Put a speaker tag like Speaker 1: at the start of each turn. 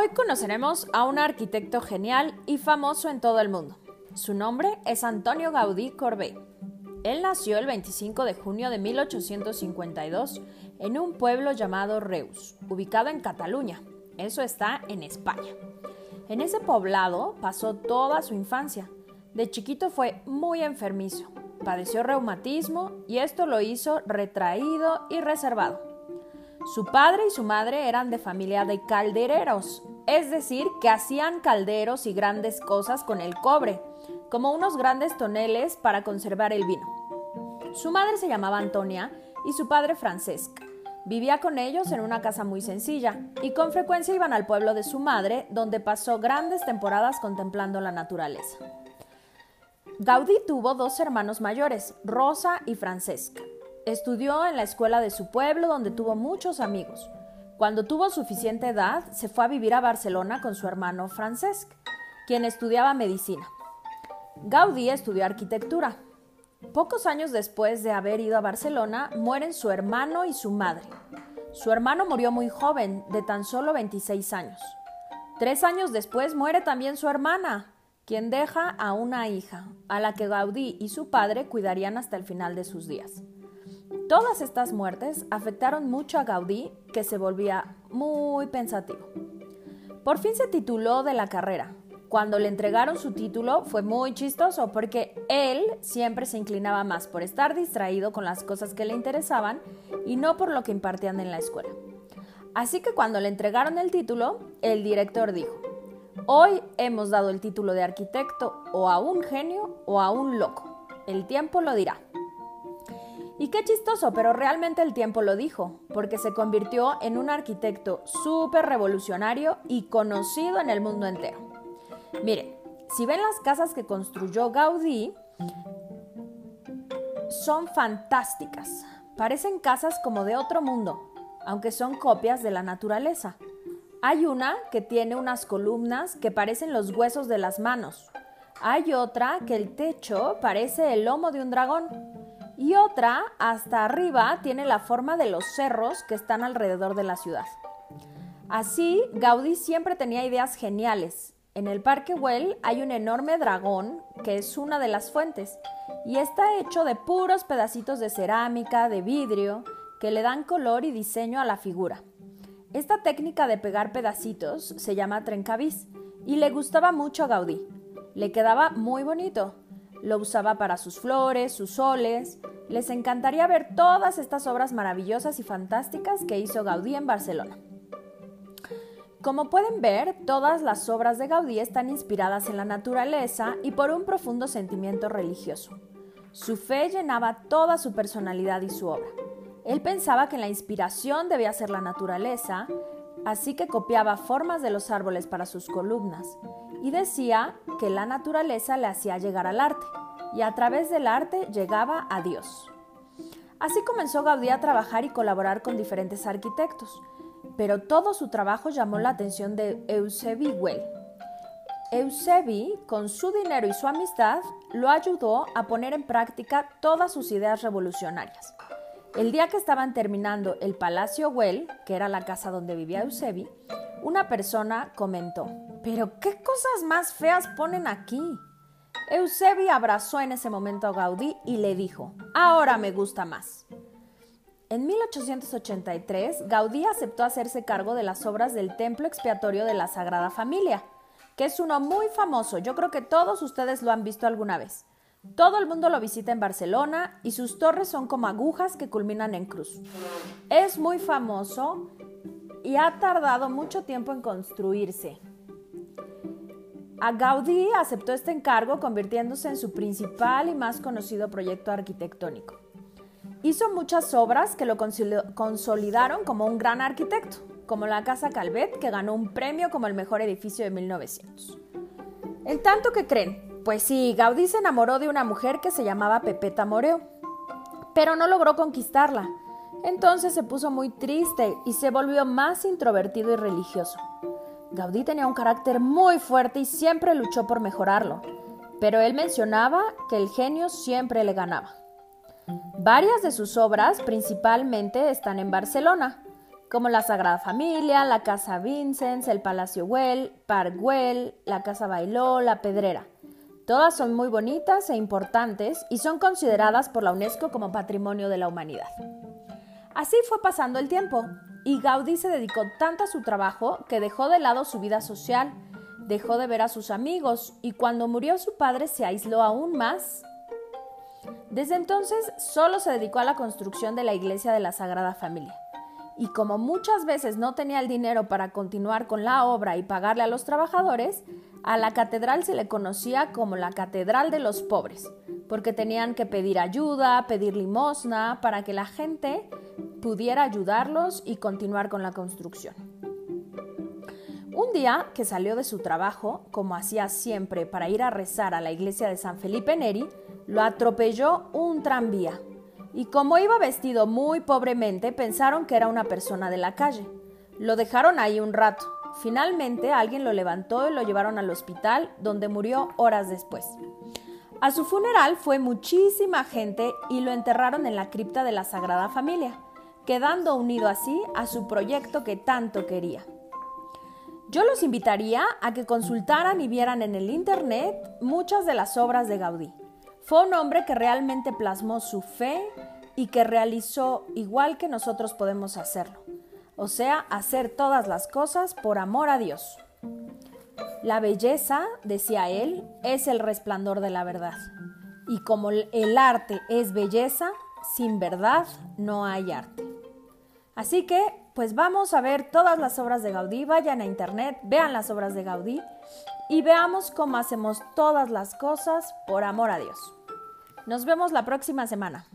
Speaker 1: Hoy conoceremos a un arquitecto genial y famoso en todo el mundo. Su nombre es Antonio Gaudí Corbet. Él nació el 25 de junio de 1852 en un pueblo llamado Reus, ubicado en Cataluña. Eso está en España. En ese poblado pasó toda su infancia. De chiquito fue muy enfermizo, padeció reumatismo y esto lo hizo retraído y reservado. Su padre y su madre eran de familia de caldereros, es decir, que hacían calderos y grandes cosas con el cobre, como unos grandes toneles para conservar el vino. Su madre se llamaba Antonia y su padre Francesc. Vivía con ellos en una casa muy sencilla y con frecuencia iban al pueblo de su madre, donde pasó grandes temporadas contemplando la naturaleza. Gaudí tuvo dos hermanos mayores, Rosa y Francesc. Estudió en la escuela de su pueblo donde tuvo muchos amigos. Cuando tuvo suficiente edad, se fue a vivir a Barcelona con su hermano Francesc, quien estudiaba medicina. Gaudí estudió arquitectura. Pocos años después de haber ido a Barcelona, mueren su hermano y su madre. Su hermano murió muy joven, de tan solo 26 años. Tres años después muere también su hermana, quien deja a una hija, a la que Gaudí y su padre cuidarían hasta el final de sus días. Todas estas muertes afectaron mucho a Gaudí, que se volvía muy pensativo. Por fin se tituló de la carrera. Cuando le entregaron su título fue muy chistoso porque él siempre se inclinaba más por estar distraído con las cosas que le interesaban y no por lo que impartían en la escuela. Así que cuando le entregaron el título, el director dijo, hoy hemos dado el título de arquitecto o a un genio o a un loco. El tiempo lo dirá. Y qué chistoso, pero realmente el tiempo lo dijo, porque se convirtió en un arquitecto súper revolucionario y conocido en el mundo entero. Miren, si ven las casas que construyó Gaudí, son fantásticas. Parecen casas como de otro mundo, aunque son copias de la naturaleza. Hay una que tiene unas columnas que parecen los huesos de las manos. Hay otra que el techo parece el lomo de un dragón y otra hasta arriba tiene la forma de los cerros que están alrededor de la ciudad. Así, Gaudí siempre tenía ideas geniales. En el Parque Güell hay un enorme dragón que es una de las fuentes y está hecho de puros pedacitos de cerámica, de vidrio, que le dan color y diseño a la figura. Esta técnica de pegar pedacitos se llama trencavis y le gustaba mucho a Gaudí. Le quedaba muy bonito lo usaba para sus flores, sus soles. Les encantaría ver todas estas obras maravillosas y fantásticas que hizo Gaudí en Barcelona. Como pueden ver, todas las obras de Gaudí están inspiradas en la naturaleza y por un profundo sentimiento religioso. Su fe llenaba toda su personalidad y su obra. Él pensaba que la inspiración debía ser la naturaleza, así que copiaba formas de los árboles para sus columnas y decía que la naturaleza le hacía llegar al arte y a través del arte llegaba a Dios. Así comenzó Gaudí a trabajar y colaborar con diferentes arquitectos, pero todo su trabajo llamó la atención de Eusebi Well. Eusebi, con su dinero y su amistad, lo ayudó a poner en práctica todas sus ideas revolucionarias. El día que estaban terminando el Palacio Well, que era la casa donde vivía Eusebi, una persona comentó, pero ¿qué cosas más feas ponen aquí? Eusebi abrazó en ese momento a Gaudí y le dijo, ahora me gusta más. En 1883, Gaudí aceptó hacerse cargo de las obras del Templo Expiatorio de la Sagrada Familia, que es uno muy famoso, yo creo que todos ustedes lo han visto alguna vez. Todo el mundo lo visita en Barcelona y sus torres son como agujas que culminan en cruz. Es muy famoso y ha tardado mucho tiempo en construirse. A Gaudí aceptó este encargo convirtiéndose en su principal y más conocido proyecto arquitectónico. Hizo muchas obras que lo consolidaron como un gran arquitecto, como la Casa Calvet, que ganó un premio como el mejor edificio de 1900. ¿En tanto que creen? Pues sí, Gaudí se enamoró de una mujer que se llamaba Pepeta Moreo, pero no logró conquistarla entonces se puso muy triste y se volvió más introvertido y religioso. Gaudí tenía un carácter muy fuerte y siempre luchó por mejorarlo, pero él mencionaba que el genio siempre le ganaba. Varias de sus obras principalmente están en Barcelona, como la Sagrada Familia, la Casa Vincennes, el Palacio Güell, Park Güell, la Casa Bailó, la Pedrera. Todas son muy bonitas e importantes y son consideradas por la UNESCO como Patrimonio de la Humanidad. Así fue pasando el tiempo y Gaudí se dedicó tanto a su trabajo que dejó de lado su vida social, dejó de ver a sus amigos y cuando murió su padre se aisló aún más. Desde entonces solo se dedicó a la construcción de la iglesia de la Sagrada Familia. Y como muchas veces no tenía el dinero para continuar con la obra y pagarle a los trabajadores, a la catedral se le conocía como la Catedral de los Pobres, porque tenían que pedir ayuda, pedir limosna, para que la gente pudiera ayudarlos y continuar con la construcción. Un día que salió de su trabajo, como hacía siempre para ir a rezar a la iglesia de San Felipe Neri, lo atropelló un tranvía. Y como iba vestido muy pobremente, pensaron que era una persona de la calle. Lo dejaron ahí un rato, Finalmente alguien lo levantó y lo llevaron al hospital, donde murió horas después. A su funeral fue muchísima gente y lo enterraron en la cripta de la Sagrada Familia, quedando unido así a su proyecto que tanto quería. Yo los invitaría a que consultaran y vieran en el Internet muchas de las obras de Gaudí. Fue un hombre que realmente plasmó su fe y que realizó igual que nosotros podemos hacerlo o sea, hacer todas las cosas por amor a Dios. La belleza, decía él, es el resplandor de la verdad. Y como el arte es belleza, sin verdad no hay arte. Así que, pues vamos a ver todas las obras de Gaudí, vayan a internet, vean las obras de Gaudí y veamos cómo hacemos todas las cosas por amor a Dios. Nos vemos la próxima semana.